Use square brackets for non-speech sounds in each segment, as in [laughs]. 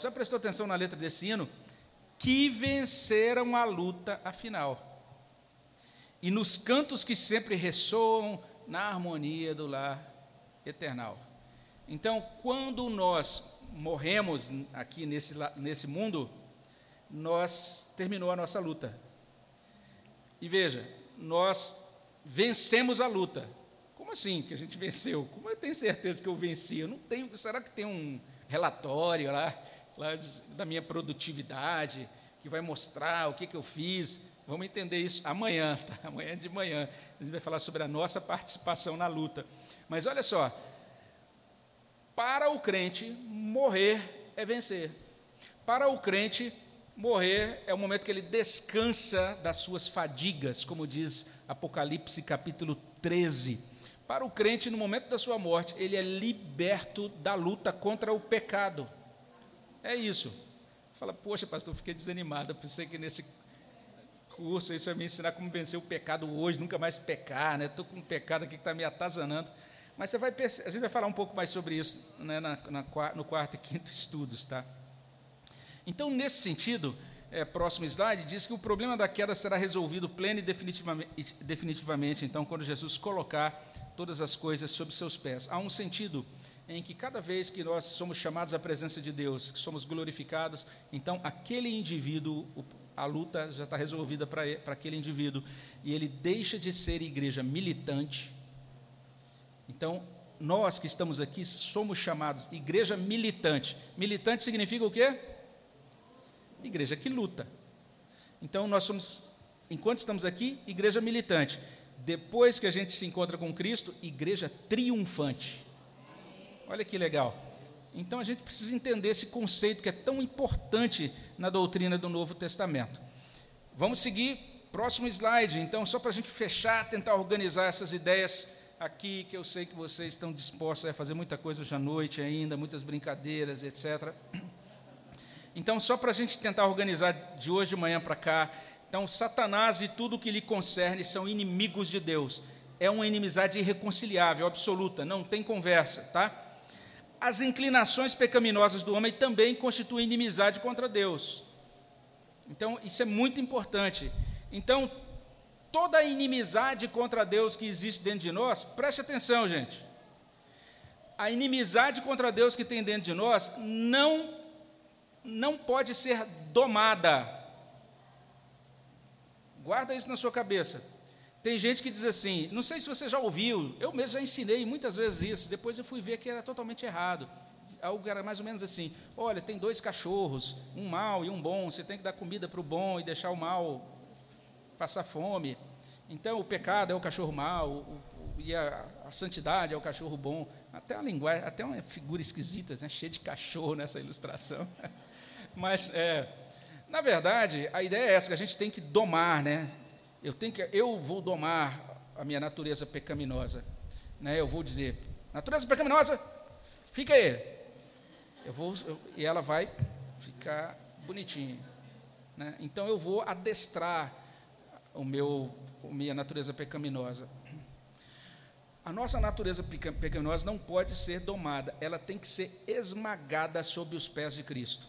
Já prestou atenção na letra desse hino? Que venceram a luta afinal. E nos cantos que sempre ressoam na harmonia do lar eternal. Então, quando nós morremos aqui nesse, nesse mundo, nós terminou a nossa luta. E veja, nós vencemos a luta. Como assim que a gente venceu? Como eu tenho certeza que eu venci? Eu não tenho. Será que tem um relatório lá, lá da minha produtividade que vai mostrar o que, que eu fiz? Vamos entender isso amanhã, [laughs] tá? amanhã de manhã. A gente vai falar sobre a nossa participação na luta. Mas olha só, para o crente, morrer é vencer. Para o crente, morrer é o momento que ele descansa das suas fadigas, como diz Apocalipse capítulo 13. Para o crente, no momento da sua morte, ele é liberto da luta contra o pecado. É isso. Fala, poxa, pastor, fiquei desanimado. pensei que nesse curso isso ia me ensinar como vencer o pecado hoje, nunca mais pecar, né? Estou com um pecado aqui que está me atazanando. Mas você vai, a gente vai falar um pouco mais sobre isso né, na, na, no quarto e quinto [laughs] estudos, tá? Então, nesse sentido, é, próximo slide, diz que o problema da queda será resolvido pleno e definitivamente, definitivamente, então, quando Jesus colocar todas as coisas sob seus pés. Há um sentido em que cada vez que nós somos chamados à presença de Deus, que somos glorificados, então aquele indivíduo, a luta já está resolvida para aquele indivíduo, e ele deixa de ser igreja militante. Então, nós que estamos aqui somos chamados igreja militante. Militante significa o quê? Igreja que luta. Então, nós somos, enquanto estamos aqui, igreja militante. Depois que a gente se encontra com Cristo, igreja triunfante. Olha que legal. Então a gente precisa entender esse conceito que é tão importante na doutrina do Novo Testamento. Vamos seguir, próximo slide. Então, só para a gente fechar, tentar organizar essas ideias aqui, que eu sei que vocês estão dispostos a fazer muita coisa hoje à noite ainda, muitas brincadeiras, etc. Então, só para a gente tentar organizar de hoje de manhã para cá, então, Satanás e tudo o que lhe concerne são inimigos de Deus. É uma inimizade irreconciliável, absoluta, não tem conversa, tá? As inclinações pecaminosas do homem também constituem inimizade contra Deus. Então, isso é muito importante. Então, toda a inimizade contra Deus que existe dentro de nós, preste atenção, gente. A inimizade contra Deus que tem dentro de nós não não pode ser domada Guarda isso na sua cabeça. Tem gente que diz assim, não sei se você já ouviu, eu mesmo já ensinei muitas vezes isso, depois eu fui ver que era totalmente errado. Algo era mais ou menos assim: olha, tem dois cachorros, um mau e um bom, você tem que dar comida para o bom e deixar o mal passar fome. Então, o pecado é o cachorro mau, o, o, e a, a, santidade é o cachorro bom. Até uma linguagem, até uma figura esquisita, né, cheia de cachorro nessa ilustração. [laughs] Mas é, na verdade, a ideia é essa, que a gente tem que domar, né? Eu, tenho que, eu vou domar a minha natureza pecaminosa. Né? Eu vou dizer, natureza pecaminosa, fica aí. Eu vou, eu, e ela vai ficar bonitinha. Né? Então eu vou adestrar o meu, a minha natureza pecaminosa. A nossa natureza pecaminosa não pode ser domada, ela tem que ser esmagada sob os pés de Cristo.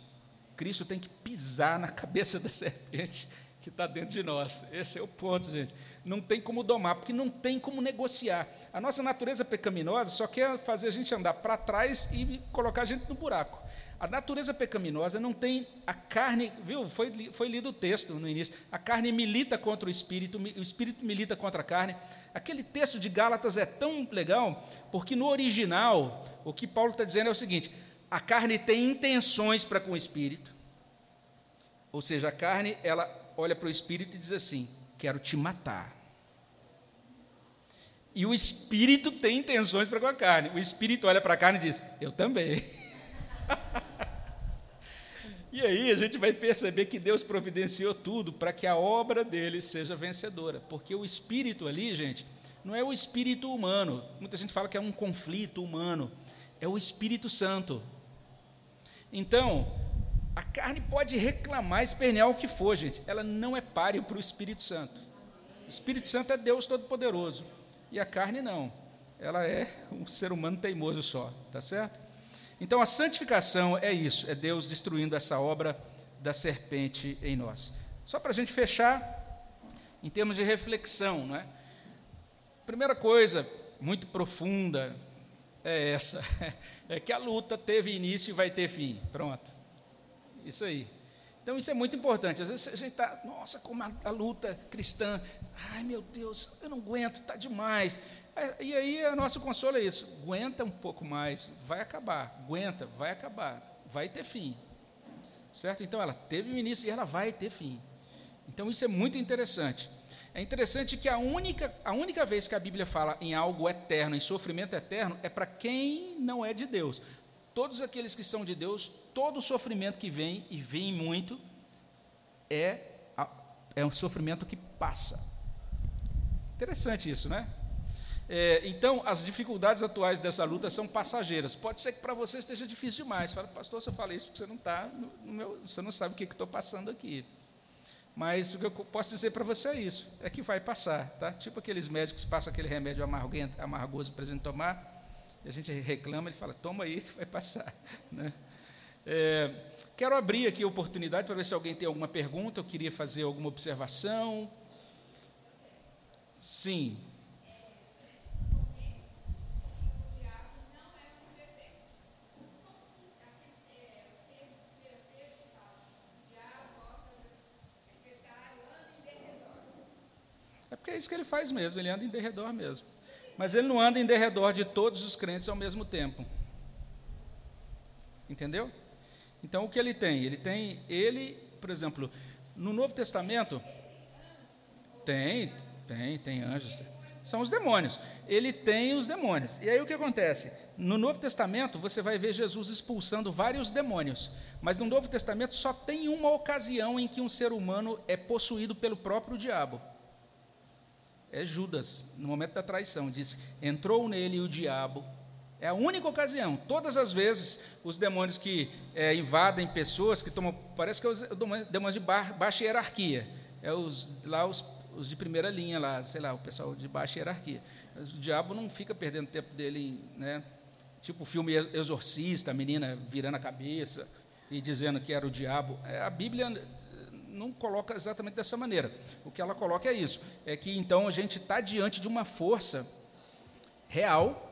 Cristo tem que pisar na cabeça da [laughs] serpente que está dentro de nós. Esse é o ponto, gente. Não tem como domar, porque não tem como negociar. A nossa natureza pecaminosa só quer fazer a gente andar para trás e colocar a gente no buraco. A natureza pecaminosa não tem a carne, viu? Foi, foi lido o texto no início. A carne milita contra o espírito, o espírito milita contra a carne. Aquele texto de Gálatas é tão legal, porque no original, o que Paulo está dizendo é o seguinte: a carne tem intenções para com o espírito. Ou seja, a carne, ela olha para o espírito e diz assim: quero te matar. E o espírito tem intenções para com a carne. O espírito olha para a carne e diz: eu também. [laughs] e aí a gente vai perceber que Deus providenciou tudo para que a obra dele seja vencedora. Porque o espírito ali, gente, não é o espírito humano. Muita gente fala que é um conflito humano. É o Espírito Santo. Então, a carne pode reclamar, espernear o que for, gente. Ela não é páreo para o Espírito Santo. O Espírito Santo é Deus Todo-Poderoso. E a carne não. Ela é um ser humano teimoso só, tá certo? Então a santificação é isso, é Deus destruindo essa obra da serpente em nós. Só para a gente fechar, em termos de reflexão, não é? Primeira coisa, muito profunda, é essa: [laughs] é que a luta teve início e vai ter fim. Pronto. Isso aí. Então isso é muito importante. Às vezes a gente está, nossa, como a, a, luta cristã, ai meu Deus, eu não aguento, está demais. E aí o nosso consolo é isso: aguenta um pouco mais, vai acabar, aguenta, vai acabar, vai ter fim. Certo? Então ela teve um início e ela vai ter fim. Então isso é muito interessante. É interessante que a única, a única vez que a Bíblia fala em algo eterno, em sofrimento eterno, é para quem não é de Deus. Todos aqueles que são de Deus, todo o sofrimento que vem, e vem muito, é, é um sofrimento que passa. Interessante isso, né? É, então, as dificuldades atuais dessa luta são passageiras. Pode ser que para você esteja difícil demais. Fala, pastor, se eu falei isso porque você não no, meu, você não sabe o que estou passando aqui. Mas o que eu posso dizer para você é isso, é que vai passar, tá? Tipo aqueles médicos que passam aquele remédio amargoso para a gente tomar, a gente reclama, ele fala, toma aí que vai passar. [laughs] Né? É, quero abrir aqui a oportunidade para ver se alguém tem alguma pergunta, eu queria fazer alguma observação. Sim. porque é isso que ele faz mesmo, ele anda em derredor mesmo. Mas ele não anda em derredor de todos os crentes ao mesmo tempo. Entendeu? Então o que ele tem? Ele tem, ele, por exemplo, no Novo Testamento, tem, tem, tem anjos, são os demônios. Ele tem os demônios. E aí o que acontece? No Novo Testamento você vai ver Jesus expulsando vários demônios, mas no Novo Testamento só tem uma ocasião em que um ser humano é possuído pelo próprio diabo é Judas, no momento da traição, disse: entrou nele o diabo. É a única ocasião. Todas as vezes, os demônios que é, invadem pessoas, que tomam. Parece que é os demônios de baixa hierarquia. É os, lá os, os de primeira linha, lá, sei lá, o pessoal de baixa hierarquia. O diabo não fica perdendo tempo dele, né? Tipo o filme Exorcista, a menina virando a cabeça e dizendo que era o diabo. É, a Bíblia não coloca exatamente dessa maneira. O que ela coloca é isso: é que então a gente está diante de uma força real.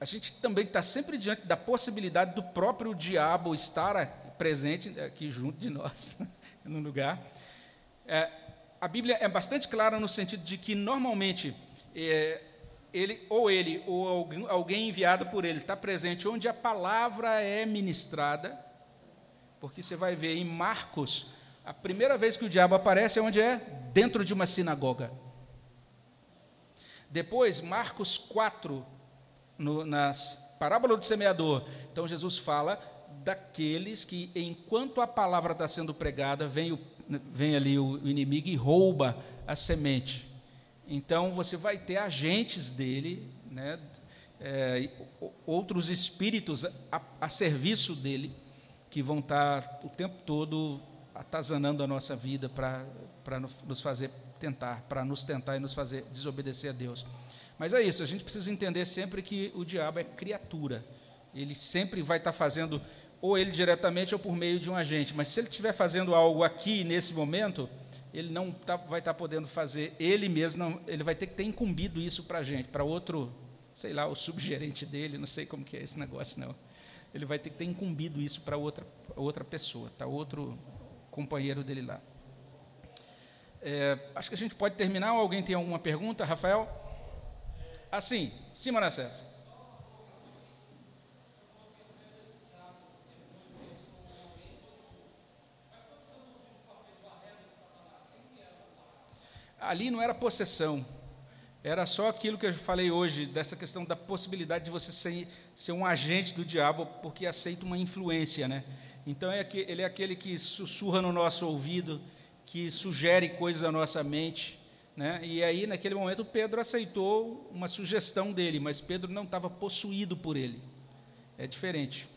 A gente também está sempre diante da possibilidade do próprio diabo estar presente aqui junto de nós, [laughs] no lugar. É, a Bíblia é bastante clara no sentido de que normalmente é, ele ou ele ou alguém enviado por ele está presente onde a palavra é ministrada porque você vai ver em Marcos, a primeira vez que o diabo aparece é onde é? Dentro de uma sinagoga. Depois, Marcos 4, no, na parábola do semeador, então Jesus fala daqueles que, enquanto a palavra está sendo pregada, vem, o, vem ali o inimigo e rouba a semente. Então você vai ter agentes dele, né, é, outros espíritos a, a serviço dele que vão estar o tempo todo atazanando a nossa vida para nos fazer tentar, para nos tentar e nos fazer desobedecer a Deus. Mas é isso, a gente precisa entender sempre que o diabo é criatura. Ele sempre vai estar fazendo, ou ele diretamente ou por meio de um agente. Mas se ele estiver fazendo algo aqui, nesse momento, ele não tá, vai estar podendo fazer, ele mesmo, não, ele vai ter que ter incumbido isso para a gente, para outro, sei lá, o subgerente dele, não sei como que é esse negócio, não ele vai ter que ter incumbido isso para outra, outra pessoa, tá? outro companheiro dele lá. É, acho que a gente pode terminar. Alguém tem alguma pergunta, Rafael? Assim, sim, Manassés. Ali não era possessão, era só aquilo que eu falei hoje, dessa questão da possibilidade de você ser, ser um agente do diabo porque aceita uma influência, né? Então é que, ele é aquele que sussurra no nosso ouvido, que sugere coisas à nossa mente, né? E aí naquele momento Pedro aceitou uma sugestão dele, mas Pedro não estava possuído por ele. É diferente.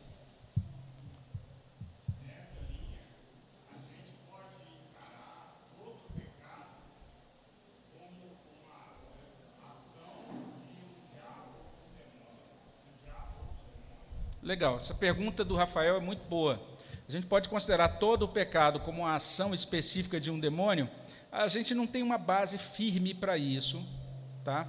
Legal. Essa pergunta do Rafael é muito boa. A gente pode considerar todo o pecado como uma ação específica de um demônio? A gente não tem uma base firme para isso, tá?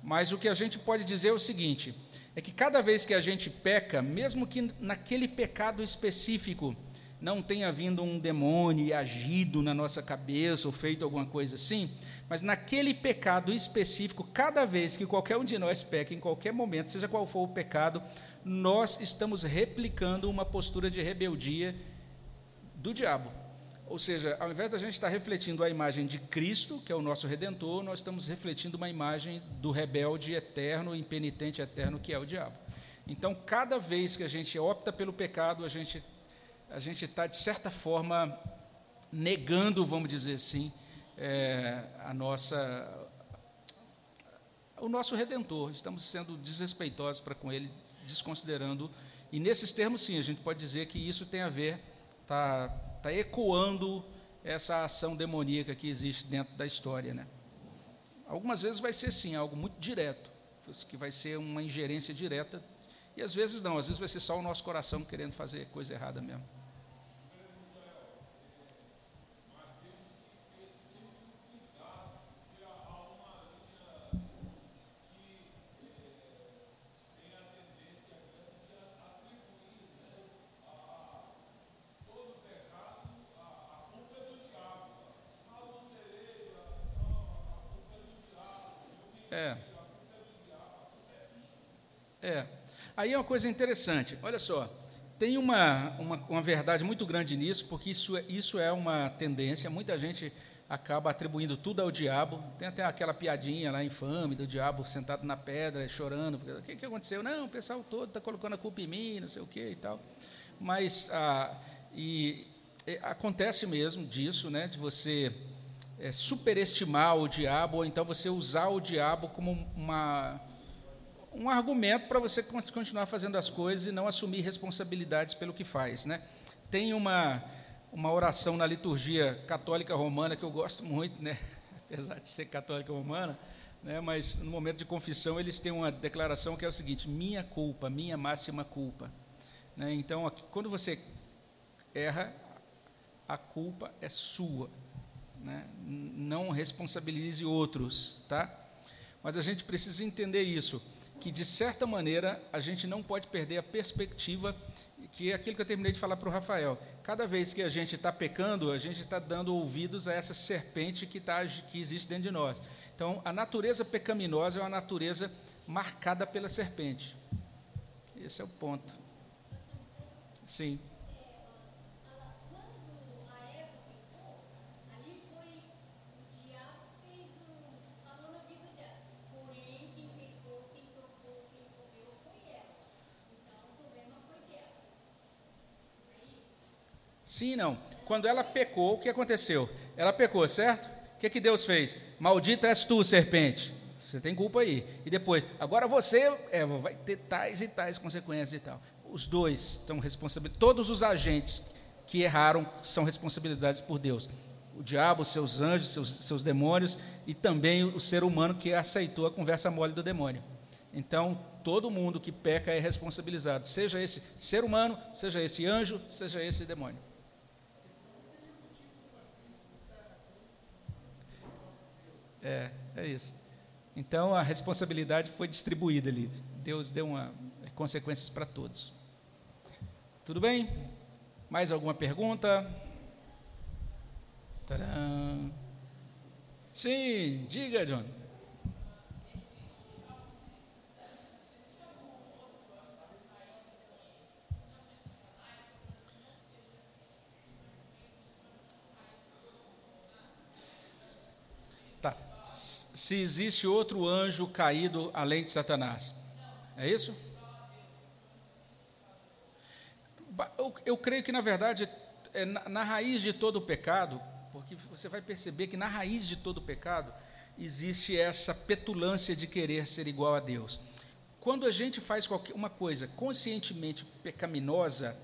Mas o que a gente pode dizer é o seguinte: é que cada vez que a gente peca, mesmo que naquele pecado específico não tenha vindo um demônio e agido na nossa cabeça ou feito alguma coisa assim, mas naquele pecado específico, cada vez que qualquer um de nós peca, em qualquer momento, seja qual for o pecado, nós estamos replicando uma postura de rebeldia do diabo. Ou seja, ao invés da gente estar refletindo a imagem de Cristo, que é o nosso redentor, nós estamos refletindo uma imagem do rebelde eterno, impenitente eterno, que é o diabo. Então, cada vez que a gente opta pelo pecado, a gente a gente está de certa forma negando, vamos dizer assim, é, a nossa o nosso redentor. Estamos sendo desrespeitosos para com ele, desconsiderando. E nesses termos, sim, a gente pode dizer que isso tem a ver, está está ecoando essa ação demoníaca que existe dentro da história. Né? Algumas vezes vai ser sim, algo muito direto, que vai ser uma ingerência direta, e às vezes não, às vezes vai ser só o nosso coração querendo fazer coisa errada mesmo. É. É. Aí é uma coisa interessante. Olha só, tem uma, uma, uma, verdade muito grande nisso, porque isso, é, isso é uma tendência. Muita gente acaba atribuindo tudo ao diabo. Tem até aquela piadinha lá infame do diabo sentado na pedra, chorando. O que, que aconteceu? Não, o pessoal todo está colocando a culpa em mim, não sei o que e tal. Mas ah, e, e, acontece mesmo disso, né, de você é, superestimar o diabo, ou então você usar o diabo como uma, um argumento para você continuar fazendo as coisas e não assumir responsabilidades pelo que faz. Né? Tem uma, uma oração na liturgia católica romana que eu gosto muito, né? [laughs] apesar de ser católica romana, né? mas no momento de confissão eles têm uma declaração que é o seguinte: minha culpa, minha máxima culpa. Né? Então, aqui, quando você erra, a culpa é sua né? não responsabilize outros, tá? Mas a gente precisa entender isso, que de certa maneira a gente não pode perder a perspectiva, que é aquilo que eu terminei de falar para o Rafael. Cada vez que a gente está pecando, a gente está dando ouvidos a essa serpente que, tá, que existe dentro de nós. Então, a natureza pecaminosa é uma natureza marcada pela serpente. Esse é o ponto. Sim. Sim, não. Quando ela pecou, o que aconteceu? Ela pecou, certo? O que, que Deus fez? Maldita és tu, serpente. Você tem culpa aí. E depois, agora você é, vai ter tais e tais consequências e tal. Os dois estão responsáveis. Todos os agentes que erraram são responsabilidades por Deus. O diabo, seus anjos, seus, seus demônios e também o ser humano que aceitou a conversa mole do demônio. Então, todo mundo que peca é responsabilizado, seja esse ser humano, seja esse anjo, seja esse demônio. É, é isso. Então a responsabilidade foi distribuída ali. Deus deu uma, consequências para todos. Tudo bem? Mais alguma pergunta? Tcharam. Sim, diga, John. Se existe outro anjo caído além de Satanás. É isso? Eu, eu creio que, na verdade, é na, na raiz de todo o pecado, porque você vai perceber que na raiz de todo o pecado existe essa petulância de querer ser igual a Deus. Quando a gente faz qualquer, uma coisa conscientemente pecaminosa,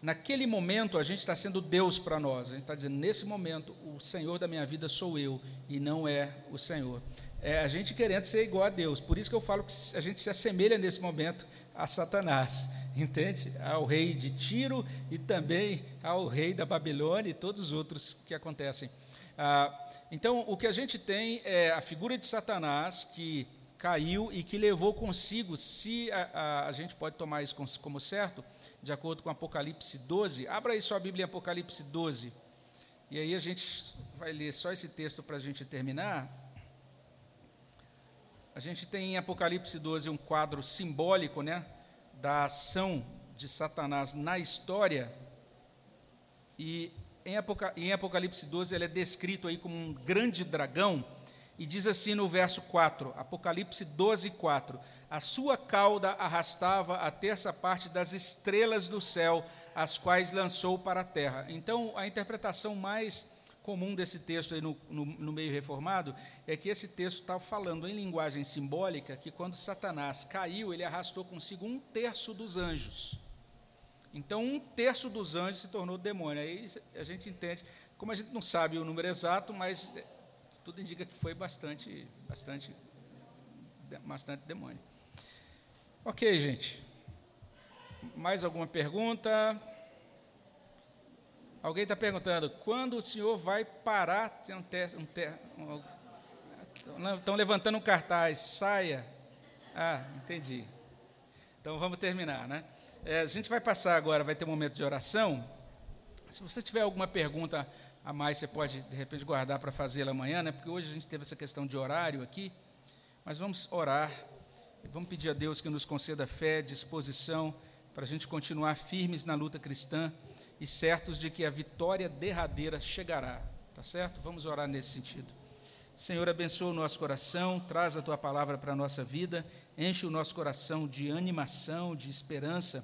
Naquele momento, a gente está sendo Deus para nós. A gente está dizendo, nesse momento, o Senhor da minha vida sou eu e não é o Senhor. é a gente querendo ser igual a Deus. Por isso que eu falo que a gente se assemelha nesse momento a Satanás, [laughs] entende? Ao rei de Tiro e também ao rei da Babilônia e todos os outros que acontecem. Ah, então, o que a gente tem é a figura de Satanás que caiu e que levou consigo, se a, a, a gente pode tomar isso como, certo, de acordo com Apocalipse 12. Abra aí sua Bíblia em Apocalipse 12. E aí a gente vai ler só esse texto para a gente terminar. A gente tem em Apocalipse 12 um quadro simbólico né, da ação de Satanás na história. E em Apocalipse 12 ele é descrito aí como um grande dragão. E diz assim no verso 4, Apocalipse 12, 4: A sua cauda arrastava a terça parte das estrelas do céu, as quais lançou para a terra. Então, a interpretação mais comum desse texto aí no, no, no meio reformado é que esse texto está falando em linguagem simbólica que quando Satanás caiu, ele arrastou consigo um terço dos anjos. Então, um terço dos anjos se tornou demônio. Aí a gente entende, como a gente não sabe o número exato, mas tudo indica que foi bastante, bastante, bastante demônio. Ok, gente. Mais alguma pergunta? Alguém está perguntando, quando o senhor vai parar? Um um um, estão levantando um cartaz, saia. Ah, entendi. Então vamos terminar, né? É, a gente vai passar agora, vai ter um momento de oração. Se você tiver alguma pergunta a mais, você pode de repente guardar para fazê-la amanhã, né? Porque hoje a gente teve essa questão de horário aqui. Mas vamos orar, vamos pedir a Deus que nos conceda fé, disposição para a gente continuar firmes na luta cristã e certos de que a vitória derradeira chegará. Tá certo? Vamos orar nesse sentido. Senhor, abençoa o nosso coração, traz a tua palavra para a nossa vida, enche o nosso coração de animação, de esperança,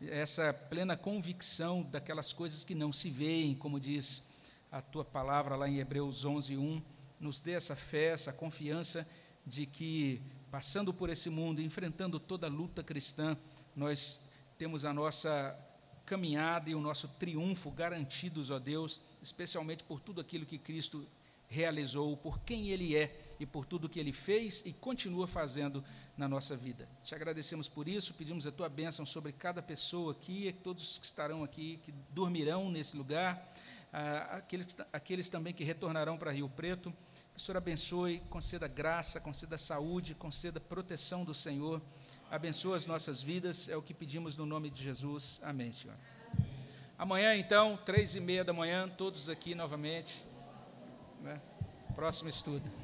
essa plena convicção daquelas coisas que não se veem, como diz a tua palavra lá em Hebreus 11, 1. Nos dê essa fé, essa confiança de que, passando por esse mundo, enfrentando toda a luta cristã, nós temos a nossa caminhada e o nosso triunfo garantidos, ó Deus, especialmente por tudo aquilo que Cristo realizou, por quem Ele é e por tudo que Ele fez e continua fazendo na nossa vida. Te agradecemos por isso, pedimos a Tua bênção sobre cada pessoa aqui, todos que estarão aqui, que dormirão nesse lugar, ah, aqueles, aqueles também que retornarão para Rio Preto. Que o Senhor abençoe, conceda graça, conceda saúde, conceda proteção do Senhor abençoa as nossas vidas, é o que pedimos no nome de Jesus. Amém, Senhor. Amanhã, então, três e meia da manhã, todos aqui novamente. Né? Próximo estudo.